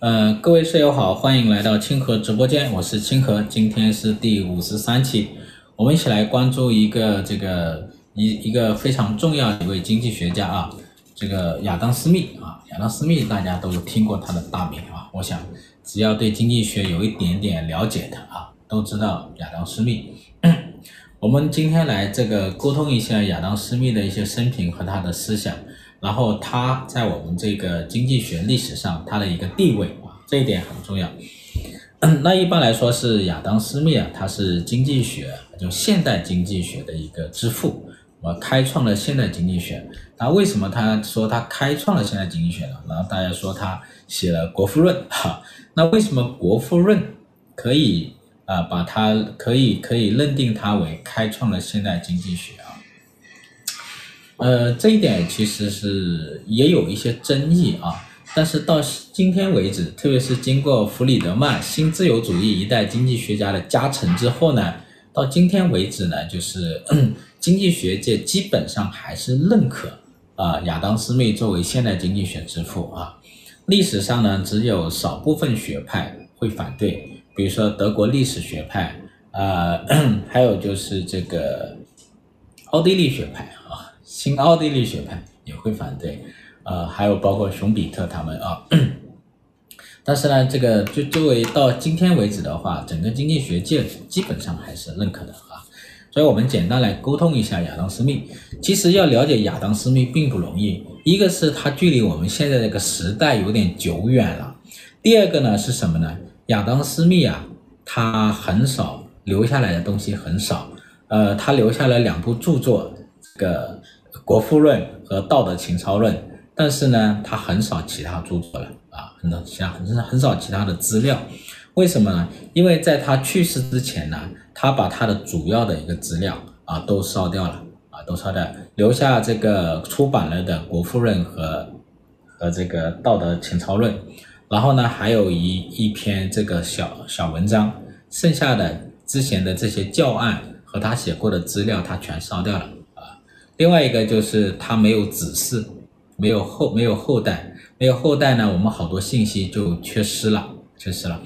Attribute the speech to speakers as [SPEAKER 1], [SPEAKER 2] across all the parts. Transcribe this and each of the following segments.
[SPEAKER 1] 呃，各位舍友好，欢迎来到清河直播间，我是清河，今天是第五十三期，我们一起来关注一个这个一一个非常重要一位经济学家啊，这个亚当·斯密啊，亚当·斯密大家都听过他的大名啊，我想只要对经济学有一点点了解的啊，都知道亚当·斯密。我们今天来这个沟通一下亚当·斯密的一些生平和他的思想。然后他在我们这个经济学历史上他的一个地位啊，这一点很重要。那一般来说是亚当·斯密啊，他是经济学就现代经济学的一个之父，我开创了现代经济学。那为什么他说他开创了现代经济学呢？然后大家说他写了《国富论》哈，那为什么《国富论》可以啊把他可以可以认定他为开创了现代经济学啊？呃，这一点其实是也有一些争议啊，但是到今天为止，特别是经过弗里德曼新自由主义一代经济学家的加成之后呢，到今天为止呢，就是 经济学界基本上还是认可啊亚当斯密作为现代经济学之父啊。历史上呢，只有少部分学派会反对，比如说德国历史学派啊，还有就是这个奥地利学派啊。新奥地利学派也会反对，呃，还有包括熊彼特他们啊。但是呢，这个就作为到今天为止的话，整个经济学界基本上还是认可的啊。所以我们简单来沟通一下亚当斯密。其实要了解亚当斯密并不容易，一个是他距离我们现在这个时代有点久远了，第二个呢是什么呢？亚当斯密啊，他很少留下来的东西很少，呃，他留下了两部著作，这个。国富论和道德情操论，但是呢，他很少其他著作了啊，很少其他很少很少其他的资料，为什么呢？因为在他去世之前呢，他把他的主要的一个资料啊都烧掉了啊，都烧掉，留下这个出版了的国富论和和这个道德情操论，然后呢，还有一一篇这个小小文章，剩下的之前的这些教案和他写过的资料，他全烧掉了。另外一个就是他没有子嗣，没有后没有后代，没有后代呢，我们好多信息就缺失了，缺失了。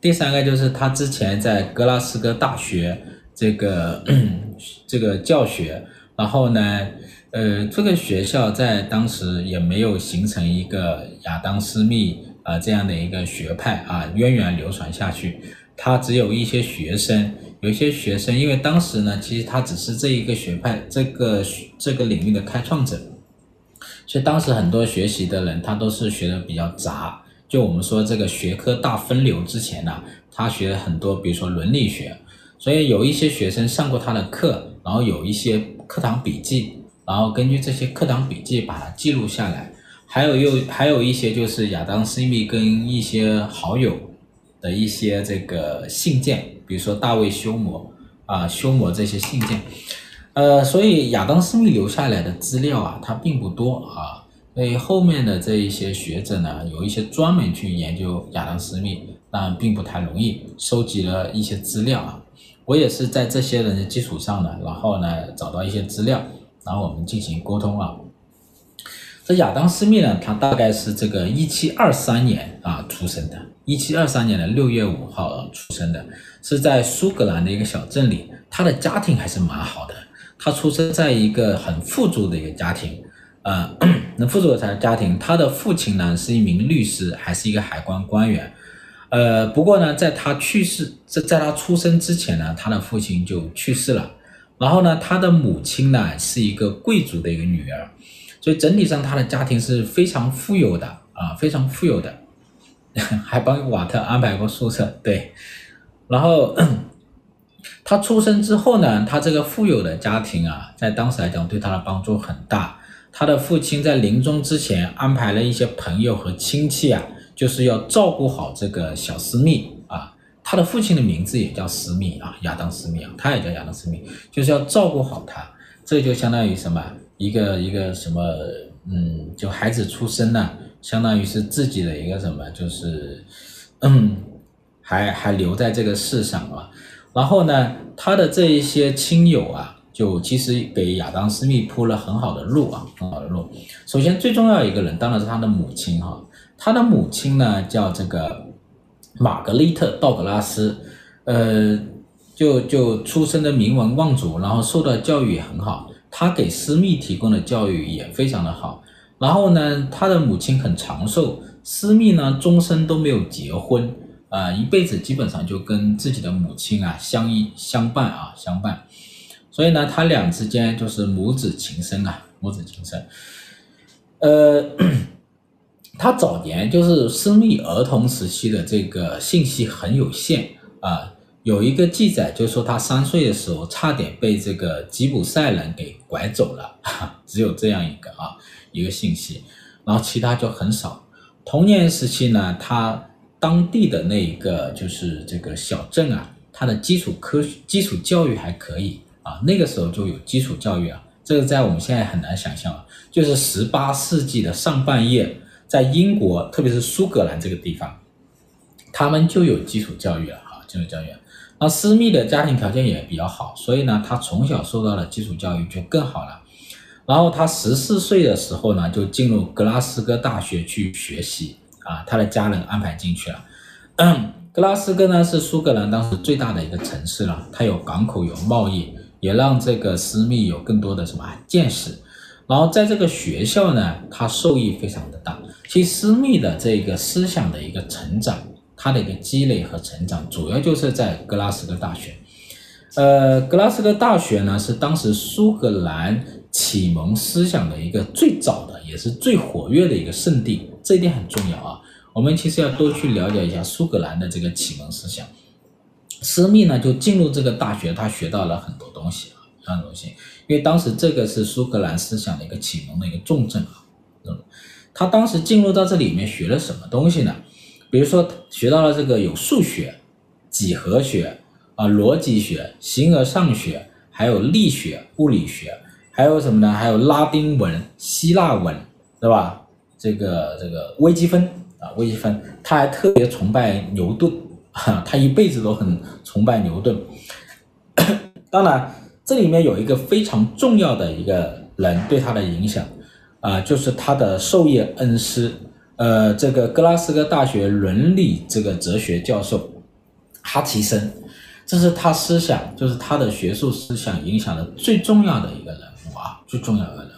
[SPEAKER 1] 第三个就是他之前在格拉斯哥大学这个 这个教学，然后呢，呃，这个学校在当时也没有形成一个亚当斯密啊这样的一个学派啊，源远流传下去，他只有一些学生。有些学生，因为当时呢，其实他只是这一个学派、这个这个领域的开创者，所以当时很多学习的人，他都是学的比较杂。就我们说这个学科大分流之前呢，他学了很多，比如说伦理学，所以有一些学生上过他的课，然后有一些课堂笔记，然后根据这些课堂笔记把它记录下来。还有又还有一些就是亚当斯密跟一些好友的一些这个信件。比如说大卫休谟啊，休谟这些信件，呃，所以亚当斯密留下来的资料啊，它并不多啊。所以后面的这一些学者呢，有一些专门去研究亚当斯密，但并不太容易收集了一些资料啊。我也是在这些人的基础上呢，然后呢找到一些资料，然后我们进行沟通啊。这亚当斯密呢，他大概是这个一七二三年啊出生的，一七二三年的六月五号出生的，是在苏格兰的一个小镇里。他的家庭还是蛮好的，他出生在一个很富足的一个家庭，呃，那富足的家庭。他的父亲呢是一名律师，还是一个海关官员。呃，不过呢，在他去世，在在他出生之前呢，他的父亲就去世了。然后呢，他的母亲呢是一个贵族的一个女儿。所以整体上，他的家庭是非常富有的啊，非常富有的，还帮瓦特安排过宿舍。对，然后 他出生之后呢，他这个富有的家庭啊，在当时来讲对他的帮助很大。他的父亲在临终之前安排了一些朋友和亲戚啊，就是要照顾好这个小斯密啊。他的父亲的名字也叫斯密啊，亚当斯密啊，他也叫亚当斯密，就是要照顾好他。这就相当于什么？一个一个什么，嗯，就孩子出生了，相当于是自己的一个什么，就是，嗯，还还留在这个世上啊。然后呢，他的这一些亲友啊，就其实给亚当斯密铺了很好的路啊，很好的路。首先最重要一个人当然是他的母亲哈，他的母亲呢叫这个玛格丽特·道格拉斯，呃，就就出生的名门望族，然后受到教育也很好。他给私密提供的教育也非常的好。然后呢，他的母亲很长寿，私密呢终身都没有结婚啊、一辈子基本上就跟自己的母亲啊相依相伴啊相伴。所以呢，他俩之间就是母子情深啊，母子情深。呃，他早年就是私密儿童时期的这个信息很有限啊。有一个记载，就是说他三岁的时候差点被这个吉普赛人给拐走了，只有这样一个啊一个信息，然后其他就很少。童年时期呢，他当地的那一个就是这个小镇啊，他的基础科基础教育还可以。啊，那个时候就有基础教育啊，这个在我们现在很难想象啊。就是十八世纪的上半叶，在英国，特别是苏格兰这个地方，他们就有基础教育了啊，基础教育。那私密的家庭条件也比较好，所以呢，他从小受到的基础教育就更好了。然后他十四岁的时候呢，就进入格拉斯哥大学去学习啊，他的家人安排进去了。格拉斯哥呢是苏格兰当时最大的一个城市了，它有港口，有贸易。也让这个私密有更多的什么见识，然后在这个学校呢，他受益非常的大。其实施密的这个思想的一个成长，他的一个积累和成长，主要就是在格拉斯哥大学。呃，格拉斯哥大学呢，是当时苏格兰启蒙思想的一个最早的，也是最活跃的一个圣地，这一点很重要啊。我们其实要多去了解一下苏格兰的这个启蒙思想。施密呢，就进入这个大学，他学到了很多东西啊，很多东西。因为当时这个是苏格兰思想的一个启蒙的一个重镇啊。嗯，他当时进入到这里面学了什么东西呢？比如说学到了这个有数学、几何学啊、逻辑学、形而上学，还有力学、物理学，还有什么呢？还有拉丁文、希腊文，对吧？这个这个微积分啊，微积分，他还特别崇拜牛顿。他一辈子都很崇拜牛顿。当然，这里面有一个非常重要的一个人对他的影响，啊，就是他的授业恩师，呃，这个格拉斯哥大学伦理这个哲学教授哈奇森，这是他思想，就是他的学术思想影响的最重要的一个人物啊，最重要的人物。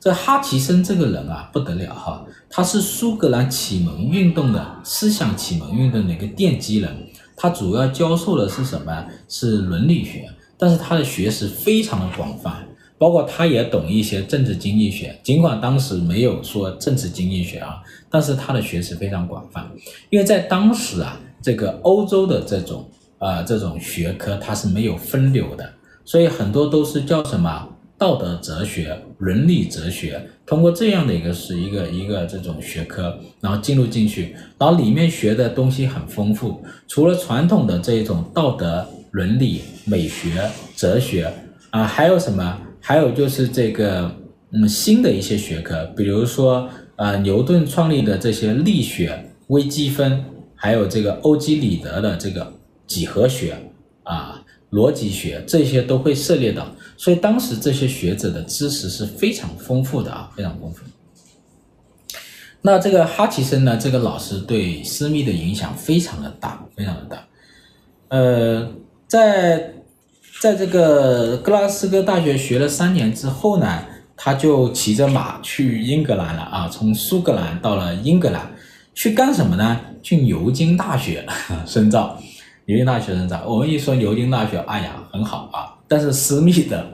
[SPEAKER 1] 这哈奇森这个人啊，不得了哈。他是苏格兰启蒙运动的思想启蒙运动的一个奠基人，他主要教授的是什么？是伦理学，但是他的学识非常的广泛，包括他也懂一些政治经济学，尽管当时没有说政治经济学啊，但是他的学识非常广泛，因为在当时啊，这个欧洲的这种啊、呃、这种学科它是没有分流的，所以很多都是叫什么？道德哲学、伦理哲学，通过这样的一个是一个一个这种学科，然后进入进去，然后里面学的东西很丰富。除了传统的这一种道德、伦理、美学、哲学啊，还有什么？还有就是这个嗯新的一些学科，比如说呃牛顿创立的这些力学、微积分，还有这个欧几里得的这个几何学啊。逻辑学这些都会涉猎到，所以当时这些学者的知识是非常丰富的啊，非常丰富。那这个哈奇森呢，这个老师对施密的影响非常的大，非常的大。呃，在在这个格拉斯哥大学学了三年之后呢，他就骑着马去英格兰了啊，从苏格兰到了英格兰，去干什么呢？去牛津大学 深造。牛津大学深造，我们一说牛津大学，哎呀，很好啊。但是私密的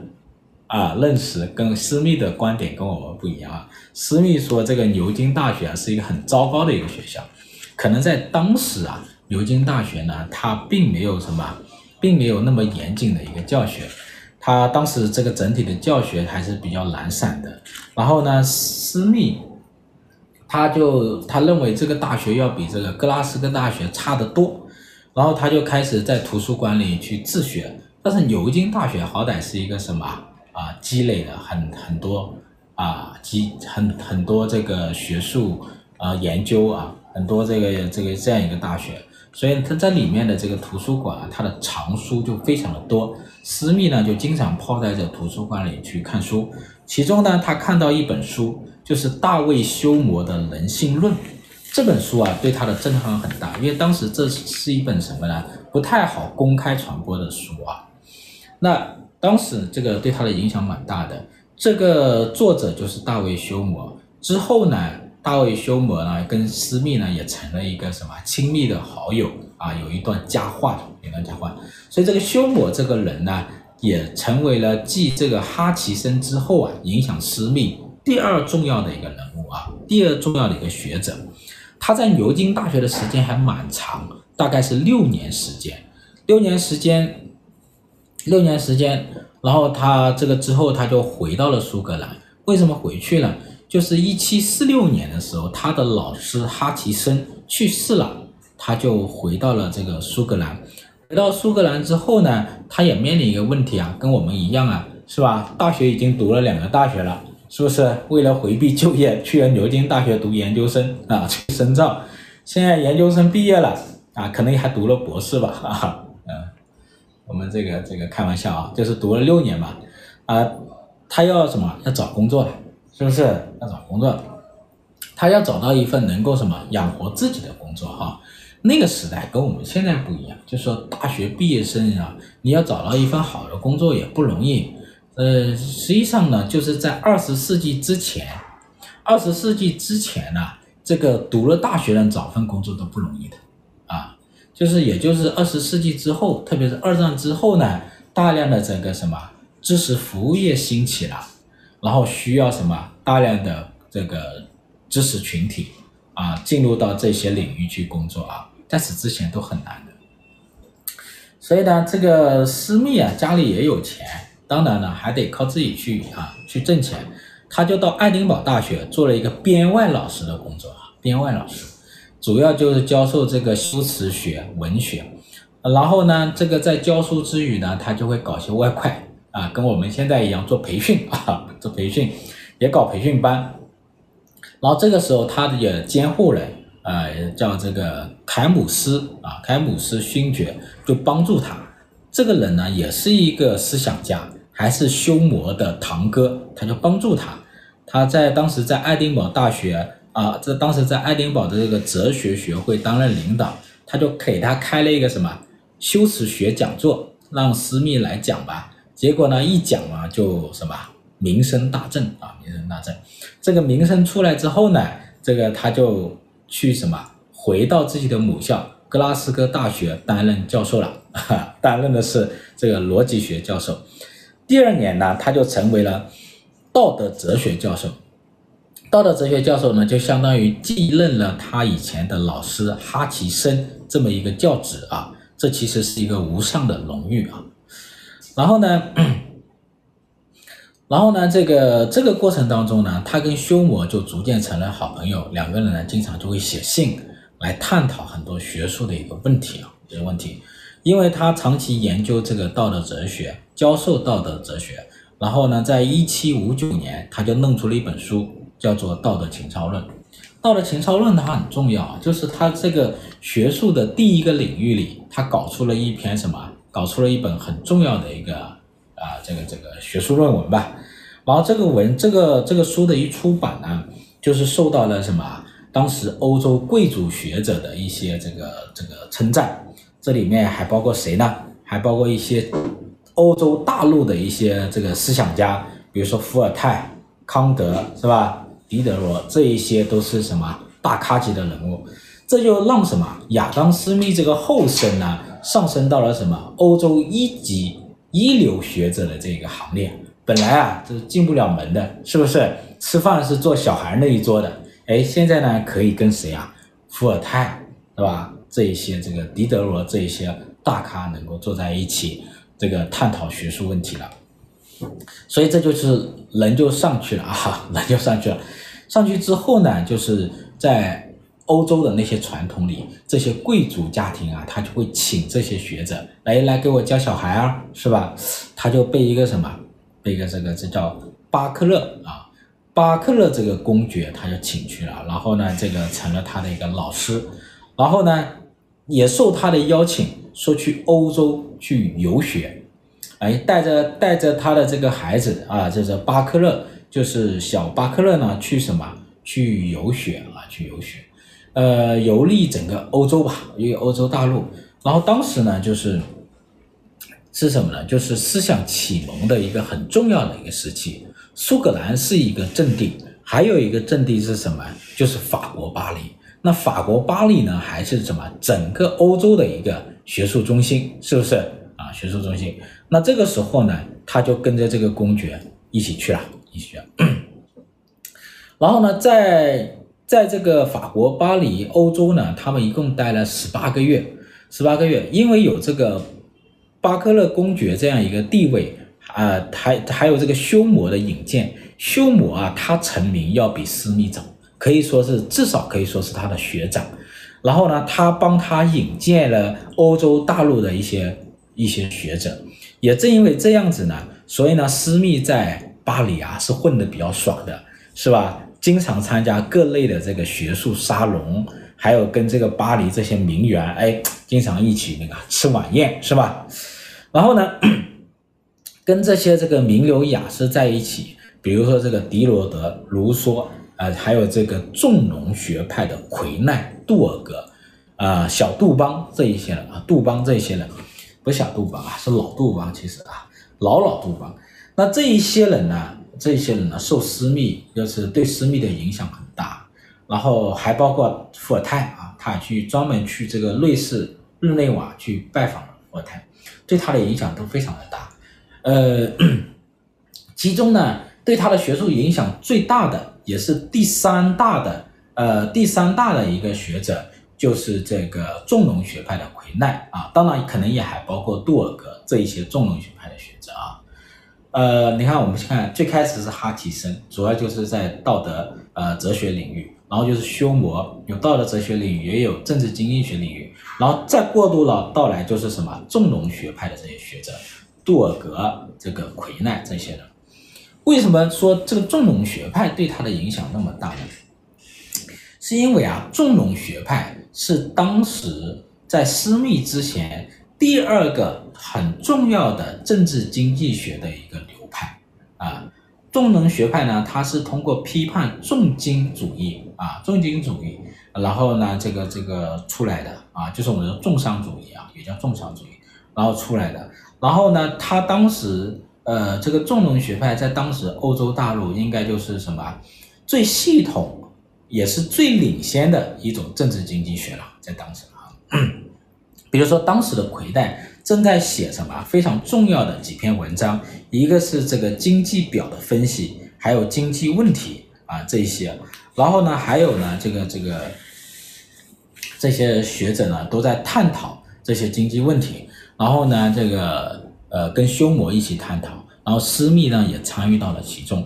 [SPEAKER 1] 啊认识跟私密的观点跟我们不一样啊。私密说这个牛津大学啊是一个很糟糕的一个学校，可能在当时啊，牛津大学呢它并没有什么，并没有那么严谨的一个教学，它当时这个整体的教学还是比较懒散的。然后呢，施密他就他认为这个大学要比这个格拉斯哥大学差得多。然后他就开始在图书馆里去自学，但是牛津大学好歹是一个什么啊，积累了很很多啊积很很多这个学术啊研究啊，很多这个这个这样一个大学，所以他在里面的这个图书馆啊，他的藏书就非常的多。私密呢就经常泡在这图书馆里去看书，其中呢他看到一本书，就是大卫休谟的《人性论》。这本书啊，对他的震撼很大，因为当时这是一本什么呢？不太好公开传播的书啊。那当时这个对他的影响蛮大的。这个作者就是大卫休谟。之后呢，大卫休谟呢跟斯密呢也成了一个什么亲密的好友啊，有一段佳话，有一段佳话。所以这个休谟这个人呢，也成为了继这个哈奇森之后啊，影响斯密第二重要的一个人物啊，第二重要的一个学者。他在牛津大学的时间还蛮长，大概是六年时间，六年时间，六年时间。然后他这个之后他就回到了苏格兰。为什么回去了？就是一七四六年的时候，他的老师哈奇森去世了，他就回到了这个苏格兰。回到苏格兰之后呢，他也面临一个问题啊，跟我们一样啊，是吧？大学已经读了两个大学了。是不是为了回避就业，去了牛津大学读研究生啊，去深造？现在研究生毕业了啊，可能还读了博士吧？啊，嗯，我们这个这个开玩笑啊，就是读了六年嘛，啊，他要什么？要找工作了，是不是？要找工作，他要找到一份能够什么养活自己的工作哈。那个时代跟我们现在不一样，就是说大学毕业生啊，你要找到一份好的工作也不容易。呃，实际上呢，就是在二十世纪之前，二十世纪之前呢，这个读了大学人找份工作都不容易的，啊，就是也就是二十世纪之后，特别是二战之后呢，大量的这个什么知识服务业兴起了，然后需要什么大量的这个知识群体啊，进入到这些领域去工作啊，在此之前都很难的，所以呢，这个私密啊，家里也有钱。当然了，还得靠自己去啊，去挣钱。他就到爱丁堡大学做了一个编外老师的工作啊，编外老师主要就是教授这个修辞学、文学。然后呢，这个在教书之余呢，他就会搞些外快啊，跟我们现在一样做培训 啊，做培训也搞培训班。然后这个时候，他的监护人呃叫这个凯姆斯啊，凯姆斯勋爵就帮助他。这个人呢，也是一个思想家。还是休谟的堂哥，他就帮助他。他在当时在爱丁堡大学啊，这当时在爱丁堡的这个哲学学会担任领导，他就给他开了一个什么修辞学讲座，让施密来讲吧。结果呢，一讲啊，就什么名声大振啊，名声大振。这个名声出来之后呢，这个他就去什么回到自己的母校格拉斯哥大学担任教授了，担任的是这个逻辑学教授。第二年呢，他就成为了道德哲学教授。道德哲学教授呢，就相当于继任了他以前的老师哈奇森这么一个教职啊。这其实是一个无上的荣誉啊。然后呢，然后呢，这个这个过程当中呢，他跟休谟就逐渐成了好朋友。两个人呢，经常就会写信来探讨很多学术的一个问题啊，这个问题。因为他长期研究这个道德哲学，教授道德哲学，然后呢，在一七五九年，他就弄出了一本书，叫做《道德情操论》。《道德情操论》它很重要，就是他这个学术的第一个领域里，他搞出了一篇什么？搞出了一本很重要的一个啊，这个这个学术论文吧。然后这个文，这个这个书的一出版呢，就是受到了什么？当时欧洲贵族学者的一些这个这个称赞。这里面还包括谁呢？还包括一些欧洲大陆的一些这个思想家，比如说伏尔泰、康德，是吧？狄德罗，这一些都是什么大咖级的人物。这就让什么亚当·斯密这个后生呢，上升到了什么欧洲一级一流学者的这个行列。本来啊，这是进不了门的，是不是？吃饭是坐小孩那一桌的。哎，现在呢，可以跟谁啊？伏尔泰，是吧？这一些这个狄德罗这一些大咖能够坐在一起，这个探讨学术问题了，所以这就是人就上去了啊，人就上去了。上去之后呢，就是在欧洲的那些传统里，这些贵族家庭啊，他就会请这些学者来来给我教小孩啊，是吧？他就被一个什么，被一个这个这叫巴克勒啊，巴克勒这个公爵他就请去了，然后呢，这个成了他的一个老师，然后呢。也受他的邀请，说去欧洲去游学，哎，带着带着他的这个孩子啊，就是巴克勒，就是小巴克勒呢，去什么？去游学啊，去游学。呃，游历整个欧洲吧，因为欧洲大陆。然后当时呢，就是是什么呢？就是思想启蒙的一个很重要的一个时期。苏格兰是一个阵地，还有一个阵地是什么？就是法国巴黎。那法国巴黎呢，还是什么？整个欧洲的一个学术中心，是不是啊？学术中心。那这个时候呢，他就跟着这个公爵一起去了，一起去了。然后呢，在在这个法国巴黎，欧洲呢，他们一共待了十八个月，十八个月，因为有这个巴克勒公爵这样一个地位。啊、呃，还还有这个休谟的引荐，休谟啊，他成名要比斯密早，可以说是至少可以说是他的学长。然后呢，他帮他引荐了欧洲大陆的一些一些学者。也正因为这样子呢，所以呢，斯密在巴黎啊是混得比较爽的，是吧？经常参加各类的这个学术沙龙，还有跟这个巴黎这些名媛，哎，经常一起那个吃晚宴，是吧？然后呢？跟这些这个名流雅士在一起，比如说这个狄罗德、卢梭，呃，还有这个重农学派的魁奈、杜尔格，啊、小杜邦这一些人啊，杜邦这一些人，不是小杜邦啊，是老杜邦，其实啊，老老杜邦。那这一些人呢，这些人呢，受私密就是对私密的影响很大，然后还包括伏尔泰啊，他去专门去这个瑞士日内瓦去拜访了伏尔泰，对他的影响都非常的大。呃，其中呢，对他的学术影响最大的，也是第三大的，呃，第三大的一个学者，就是这个重农学派的魁奈啊，当然可能也还包括杜尔格这一些重农学派的学者啊。呃，你看，我们看最开始是哈奇森，主要就是在道德呃哲学领域，然后就是休谟有道德哲学领域，也有政治经济学领域，然后再过渡了到来就是什么重农学派的这些学者。杜尔格、这个魁奈这些人，为什么说这个重农学派对他的影响那么大呢？是因为啊，重农学派是当时在私密之前第二个很重要的政治经济学的一个流派啊。重农学派呢，它是通过批判重金主义啊，重金主义，然后呢，这个这个出来的啊，就是我们的重商主义啊，也叫重商主义，然后出来的。然后呢，他当时，呃，这个重农学派在当时欧洲大陆应该就是什么最系统，也是最领先的一种政治经济学了，在当时啊。比如说当时的魁奈正在写什么非常重要的几篇文章，一个是这个经济表的分析，还有经济问题啊这些。然后呢，还有呢，这个这个这些学者呢都在探讨这些经济问题。然后呢，这个呃，跟休谟一起探讨，然后私密呢也参与到了其中。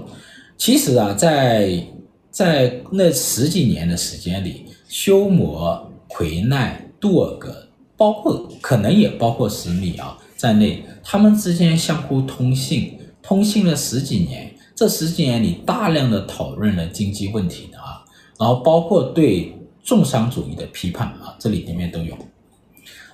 [SPEAKER 1] 其实啊，在在那十几年的时间里，休谟、魁奈、杜尔格，包括可能也包括施密啊在内，他们之间相互通信，通信了十几年。这十几年里，大量的讨论了经济问题的啊，然后包括对重商主义的批判啊，这里里面都有。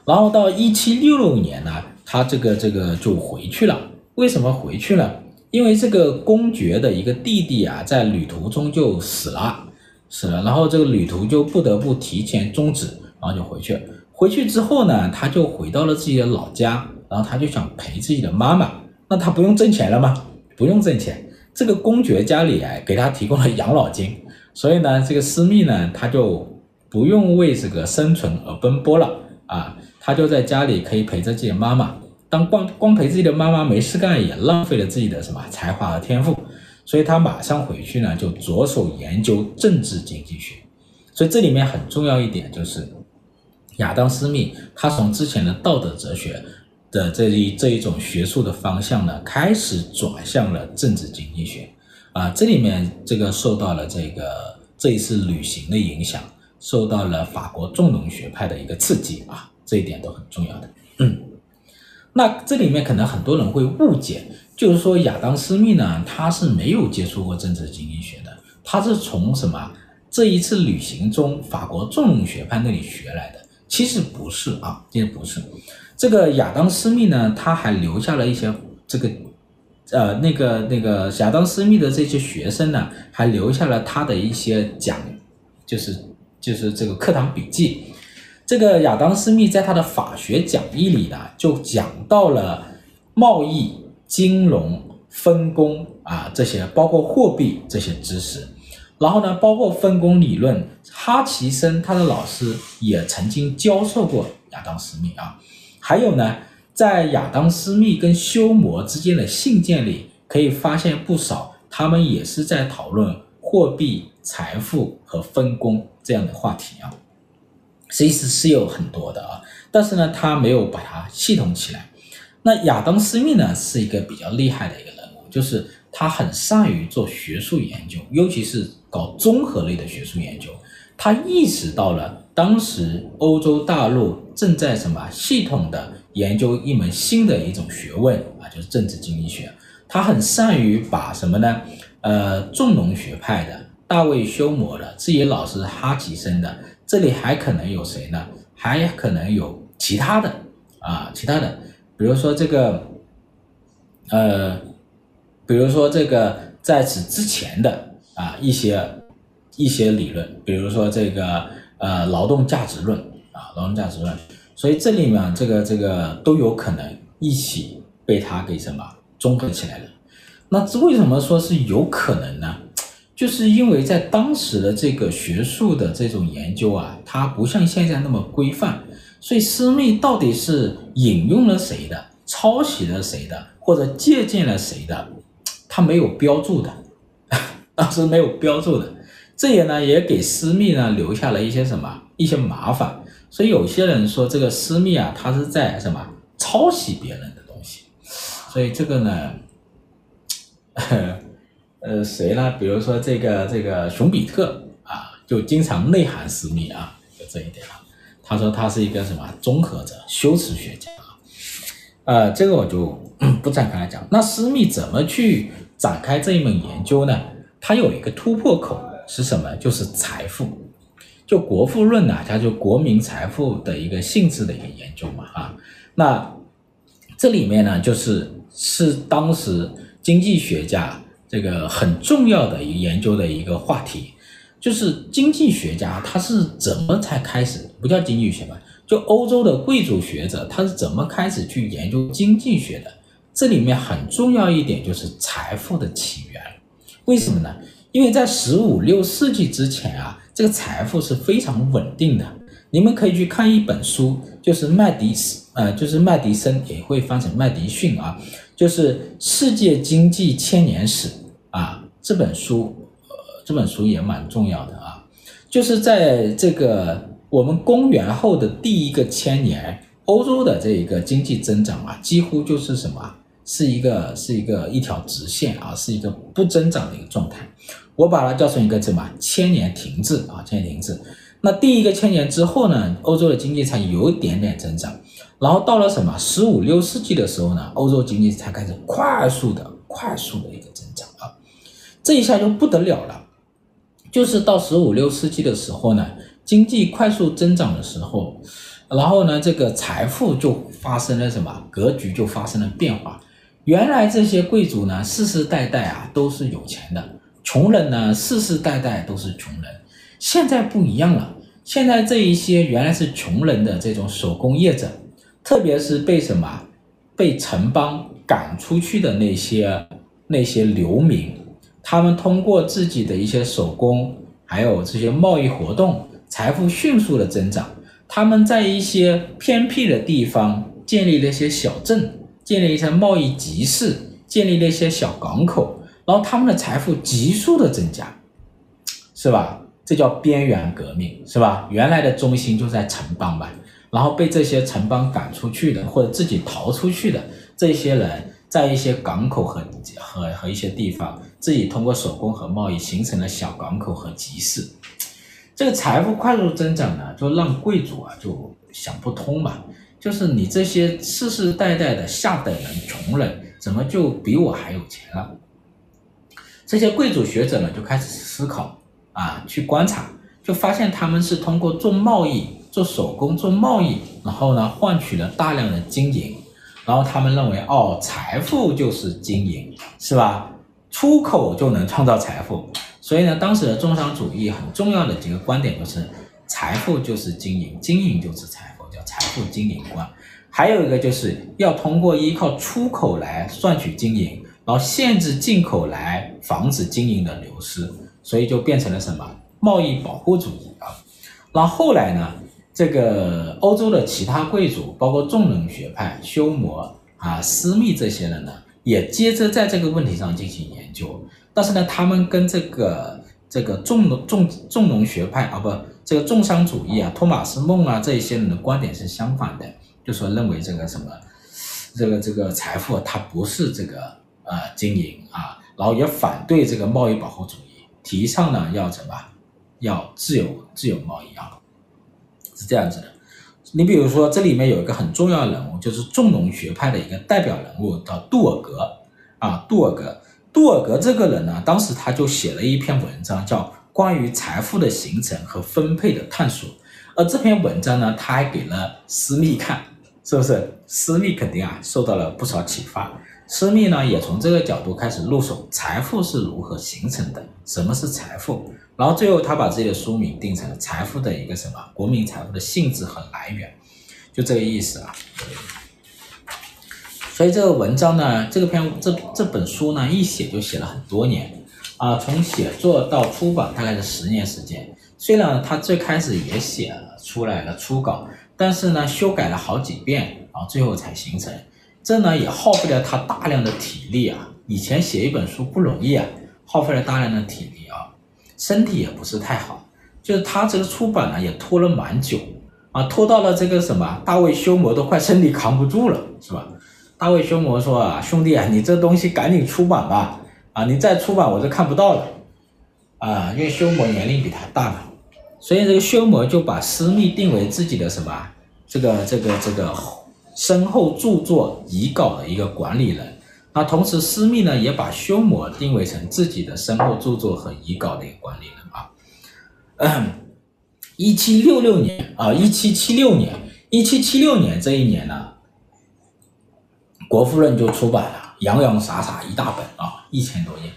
[SPEAKER 1] 然后到一七六六年呢，他这个这个就回去了。为什么回去了？因为这个公爵的一个弟弟啊，在旅途中就死了，死了。然后这个旅途就不得不提前终止，然后就回去了。回去之后呢，他就回到了自己的老家，然后他就想陪自己的妈妈。那他不用挣钱了吗？不用挣钱。这个公爵家里哎，给他提供了养老金，所以呢，这个私密呢，他就不用为这个生存而奔波了啊。他就在家里可以陪着自己的妈妈，当光光陪自己的妈妈没事干，也浪费了自己的什么才华和天赋，所以他马上回去呢，就着手研究政治经济学。所以这里面很重要一点就是，亚当·斯密他从之前的道德哲学的这一这一种学术的方向呢，开始转向了政治经济学。啊，这里面这个受到了这个这一次旅行的影响，受到了法国重农学派的一个刺激啊。这一点都很重要的，嗯，那这里面可能很多人会误解，就是说亚当·斯密呢，他是没有接触过政治经济学的，他是从什么这一次旅行中法国重农学派那里学来的？其实不是啊，其实不是。这个亚当·斯密呢，他还留下了一些这个，呃，那个那个亚当·斯密的这些学生呢，还留下了他的一些讲，就是。就是这个课堂笔记。这个亚当·斯密在他的法学讲义里呢，就讲到了贸易、金融、分工啊这些，包括货币这些知识。然后呢，包括分工理论，哈奇森他的老师也曾经教授过亚当·斯密啊。还有呢，在亚当·斯密跟休谟之间的信件里，可以发现不少，他们也是在讨论货币、财富和分工这样的话题啊。其实是有很多的啊，但是呢，他没有把它系统起来。那亚当·斯密呢，是一个比较厉害的一个人物，就是他很善于做学术研究，尤其是搞综合类的学术研究。他意识到了当时欧洲大陆正在什么系统的研究一门新的一种学问啊，就是政治经济学。他很善于把什么呢？呃，重农学派的大卫休谟的自己老师哈奇森的。这里还可能有谁呢？还可能有其他的啊，其他的，比如说这个，呃，比如说这个在此之前的啊一些一些理论，比如说这个呃劳动价值论啊，劳动价值论，所以这里面这个这个都有可能一起被他给什么综合起来了。那这为什么说是有可能呢？就是因为在当时的这个学术的这种研究啊，它不像现在那么规范，所以斯密到底是引用了谁的、抄袭了谁的，或者借鉴了谁的，他没有标注的，当时没有标注的，这也呢也给私密呢留下了一些什么一些麻烦，所以有些人说这个私密啊，他是在什么抄袭别人的东西，所以这个呢。呃，谁呢？比如说这个这个熊彼特啊，就经常内涵私密啊，就这一点啊。他说他是一个什么综合者、修辞学家啊。呃，这个我就 不展开来讲。那私密怎么去展开这一门研究呢？他有一个突破口是什么？就是财富。就《国富论》呢，它就国民财富的一个性质的一个研究嘛啊。那这里面呢，就是是当时经济学家。这个很重要的一个研究的一个话题，就是经济学家他是怎么才开始，不叫经济学吧，就欧洲的贵族学者他是怎么开始去研究经济学的？这里面很重要一点就是财富的起源。为什么呢？因为在十五六世纪之前啊，这个财富是非常稳定的。你们可以去看一本书，就是麦迪斯，呃，就是麦迪森也会翻成麦迪逊啊，就是《世界经济千年史》。啊，这本书，呃，这本书也蛮重要的啊。就是在这个我们公元后的第一个千年，欧洲的这一个经济增长啊，几乎就是什么？是一个是一个一条直线啊，是一个不增长的一个状态。我把它叫成一个什么？千年停滞啊，千年停滞。那第一个千年之后呢，欧洲的经济才有一点点增长。然后到了什么？十五六世纪的时候呢，欧洲经济才开始快速的、快速的一个增长啊。这一下就不得了了，就是到十五六世纪的时候呢，经济快速增长的时候，然后呢，这个财富就发生了什么？格局就发生了变化。原来这些贵族呢，世世代代啊都是有钱的，穷人呢世世代代都是穷人。现在不一样了，现在这一些原来是穷人的这种手工业者，特别是被什么？被城邦赶出去的那些那些流民。他们通过自己的一些手工，还有这些贸易活动，财富迅速的增长。他们在一些偏僻的地方建立了一些小镇，建立一些贸易集市，建立了一些小港口，然后他们的财富急速的增加，是吧？这叫边缘革命，是吧？原来的中心就在城邦吧，然后被这些城邦赶出去的，或者自己逃出去的这些人。在一些港口和和和一些地方，自己通过手工和贸易形成了小港口和集市，这个财富快速增长呢，就让贵族啊就想不通嘛，就是你这些世世代代的下等人、穷人，怎么就比我还有钱了？这些贵族学者呢就开始思考啊，去观察，就发现他们是通过做贸易、做手工、做贸易，然后呢换取了大量的金银。然后他们认为，哦，财富就是金银，是吧？出口就能创造财富。所以呢，当时的重商主义很重要的几个观点就是，财富就是经营，经营就是财富，叫财富经营观。还有一个就是要通过依靠出口来赚取经营，然后限制进口来防止经营的流失，所以就变成了什么贸易保护主义啊。然后来呢，这个欧洲的其他贵族，包括重农学派、休谟啊、私密这些人呢，也接着在这个问题上进行研究。但是呢，他们跟这个这个重农重重农学派啊，不，这个重商主义啊，托马斯孟啊这一些人的观点是相反的。就说认为这个什么，这个这个财富它不是这个呃经营啊，然后也反对这个贸易保护主义，提倡呢要什么，要自由自由贸易啊，是这样子的。你比如说这里面有一个很重要的人物，就是重农学派的一个代表人物叫杜尔格啊，杜尔格，杜尔格这个人呢，当时他就写了一篇文章，叫《关于财富的形成和分配的探索》，而这篇文章呢，他还给了私密看。是不是私密肯定啊受到了不少启发？私密呢也从这个角度开始入手财富是如何形成的，什么是财富？然后最后他把自己的书名定成了财富的一个什么国民财富的性质和来源，就这个意思啊。所以这个文章呢，这个篇这这本书呢一写就写了很多年啊，从写作到出版大概是十年时间。虽然他最开始也写了出来了初稿。但是呢，修改了好几遍啊，最后才形成。这呢也耗费了他大量的体力啊。以前写一本书不容易啊，耗费了大量的体力啊，身体也不是太好。就是他这个出版呢也拖了蛮久啊，拖到了这个什么，大卫休谟都快身体扛不住了，是吧？大卫休谟说啊，兄弟啊，你这东西赶紧出版吧，啊，你再出版我就看不到了，啊，因为休谟年龄比他大嘛。所以这个休谟就把私密定为自己的什么？这个这个这个身后著作遗稿的一个管理人。那同时私密呢也把休谟定位成自己的身后著作和遗稿的一个管理人啊。嗯，一七六六年啊，一七七六年，一七七六年这一年呢，《国富论》就出版了，洋洋洒洒一大本啊，一千多页。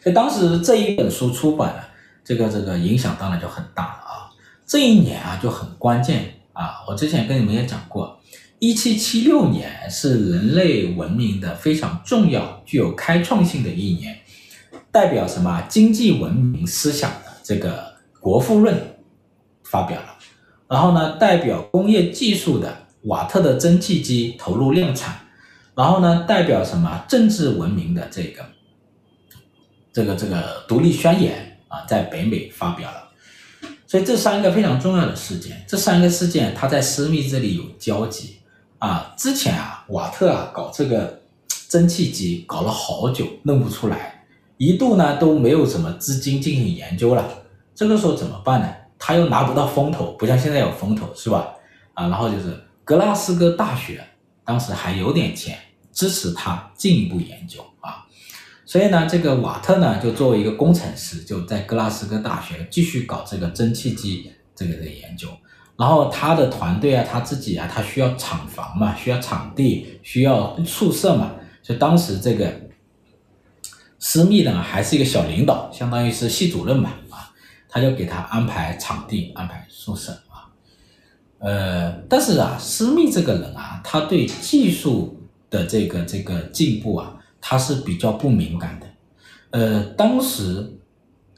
[SPEAKER 1] 所以当时这一本书出版了。这个这个影响当然就很大了啊！这一年啊就很关键啊！我之前跟你们也讲过，一七七六年是人类文明的非常重要、具有开创性的一年，代表什么经济文明思想的这个《国富论》发表了，然后呢，代表工业技术的瓦特的蒸汽机投入量产，然后呢，代表什么政治文明的这个这个这个独立宣言。啊，在北美发表了，所以这三个非常重要的事件，这三个事件它在施密这里有交集啊。之前啊，瓦特啊搞这个蒸汽机搞了好久，弄不出来，一度呢都没有什么资金进行研究了。这个时候怎么办呢？他又拿不到风投，不像现在有风投是吧？啊，然后就是格拉斯哥大学当时还有点钱支持他进一步研究。所以呢，这个瓦特呢，就作为一个工程师，就在格拉斯哥大学继续搞这个蒸汽机这个的研究。然后他的团队啊，他自己啊，他需要厂房嘛，需要场地，需要宿舍嘛。所以当时这个私密呢，还是一个小领导，相当于是系主任吧，啊，他就给他安排场地，安排宿舍啊。呃，但是啊，私密这个人啊，他对技术的这个这个进步啊。他是比较不敏感的，呃，当时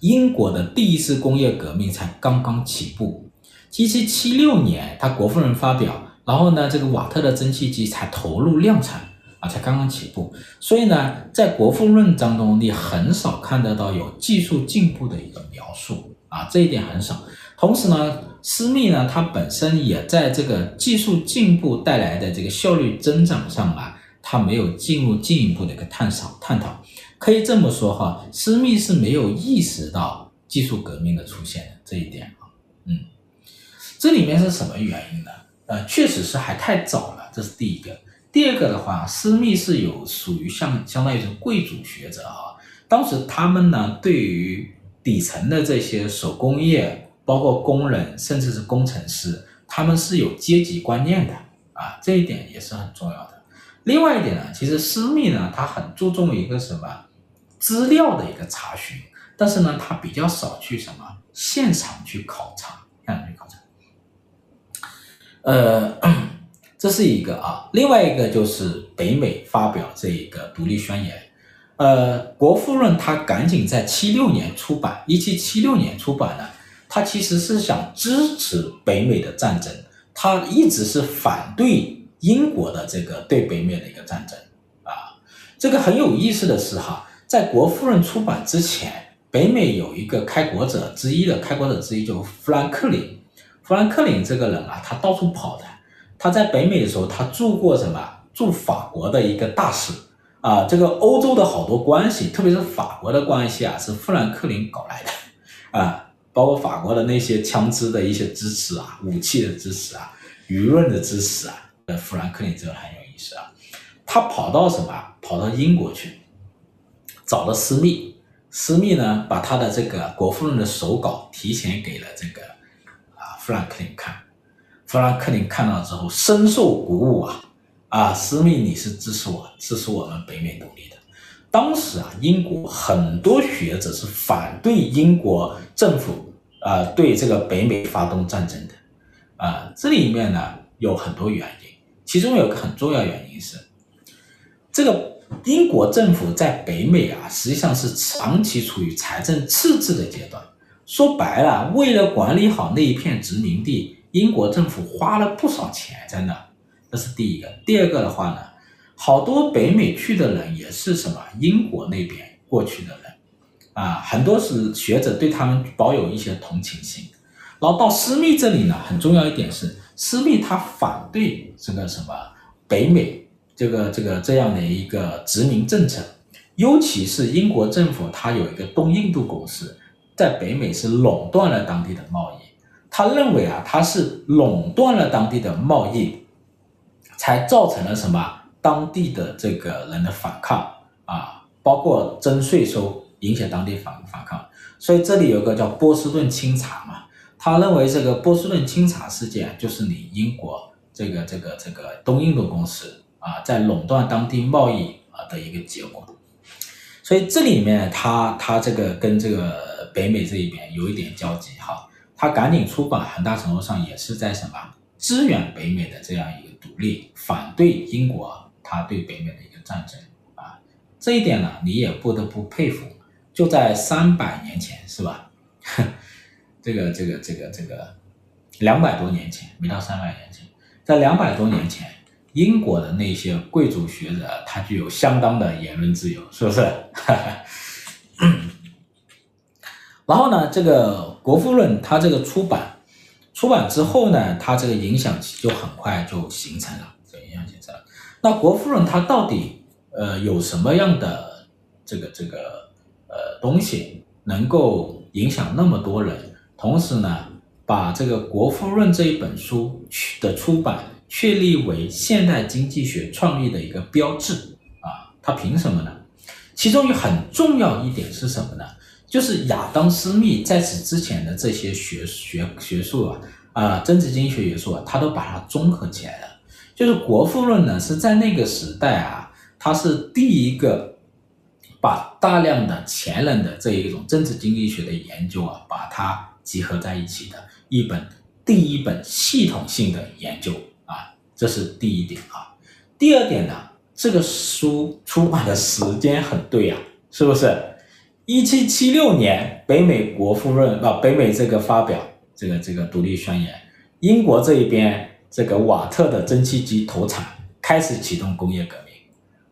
[SPEAKER 1] 英国的第一次工业革命才刚刚起步，一七七六年他国富论发表，然后呢，这个瓦特的蒸汽机才投入量产啊，才刚刚起步，所以呢，在国富论当中，你很少看得到有技术进步的一个描述啊，这一点很少。同时呢，私密呢，他本身也在这个技术进步带来的这个效率增长上啊。他没有进入进一步的一个探讨探讨，可以这么说哈，私密是没有意识到技术革命的出现的这一点啊，嗯，这里面是什么原因呢？呃，确实是还太早了，这是第一个。第二个的话，私密是有属于像相当于是贵族学者啊，当时他们呢对于底层的这些手工业，包括工人甚至是工程师，他们是有阶级观念的啊，这一点也是很重要的。另外一点呢，其实私密呢，他很注重一个什么资料的一个查询，但是呢，他比较少去什么现场去考察，现场去考察。呃，这是一个啊，另外一个就是北美发表这一个独立宣言。呃，国富论他赶紧在七六年出版，一七七六年出版了，他其实是想支持北美的战争，他一直是反对英国的这个对北美的一个战争啊。这个很有意思的是哈，在国富论出版之前，北美有一个开国者之一的开国者之一，就富兰克林。富兰克林这个人啊，他到处跑的，他在北美的时候，他住过什么？驻法国的一个大使。啊，这个欧洲的好多关系，特别是法国的关系啊，是富兰克林搞来的啊，包括法国的那些枪支的一些支持啊，武器的支持啊，舆论的支持啊，呃，富兰克林这个很有意思啊，他跑到什么？跑到英国去，找了施密，施密呢，把他的这个国富论的手稿提前给了这个啊富兰克林看，富兰克林看到之后深受鼓舞啊。啊，施密，你是支持我，支持我们北美独立的。当时啊，英国很多学者是反对英国政府啊对这个北美发动战争的。啊，这里面呢有很多原因，其中有个很重要原因是，这个英国政府在北美啊实际上是长期处于财政赤字的阶段。说白了，为了管理好那一片殖民地，英国政府花了不少钱在那。这是第一个，第二个的话呢，好多北美去的人也是什么英国那边过去的人，啊，很多是学者对他们保有一些同情心。然后到私密这里呢，很重要一点是，施密他反对这个什么北美这个这个这样的一个殖民政策，尤其是英国政府它有一个东印度公司，在北美是垄断了当地的贸易，他认为啊，他是垄断了当地的贸易。才造成了什么？当地的这个人的反抗啊，包括征税收，影响当地反反抗。所以这里有个叫波士顿清查嘛，他认为这个波士顿清查事件就是你英国这个这个这个东印度公司啊，在垄断当地贸易啊的一个结果。所以这里面他他这个跟这个北美这一边有一点交集哈，他赶紧出版，很大程度上也是在什么支援北美的这样一个。独立反对英国，他对北美的一个战争啊，这一点呢，你也不得不佩服。就在三百年前，是吧？这个这个这个这个两百多年前，没到三百年前，在两百多年前，英国的那些贵族学者，他具有相当的言论自由，是不是？然后呢，这个《国富论》它这个出版。出版之后呢，它这个影响就很快就形成了，这影响形成了。那国富论它到底呃有什么样的这个这个呃东西能够影响那么多人？同时呢，把这个国富论这一本书的出版确立为现代经济学创立的一个标志啊，它凭什么呢？其中有很重要一点是什么呢？就是亚当·斯密在此之前的这些学学学术啊，啊，政治经济学学术啊，他都把它综合起来了。就是《国富论》呢，是在那个时代啊，他是第一个把大量的前人的这一种政治经济学的研究啊，把它集合在一起的一本第一本系统性的研究啊，这是第一点啊。第二点呢，这个书出版的时间很对啊，是不是？一七七六年，北美国富论啊，北美这个发表这个这个独立宣言，英国这一边这个瓦特的蒸汽机投产，开始启动工业革命，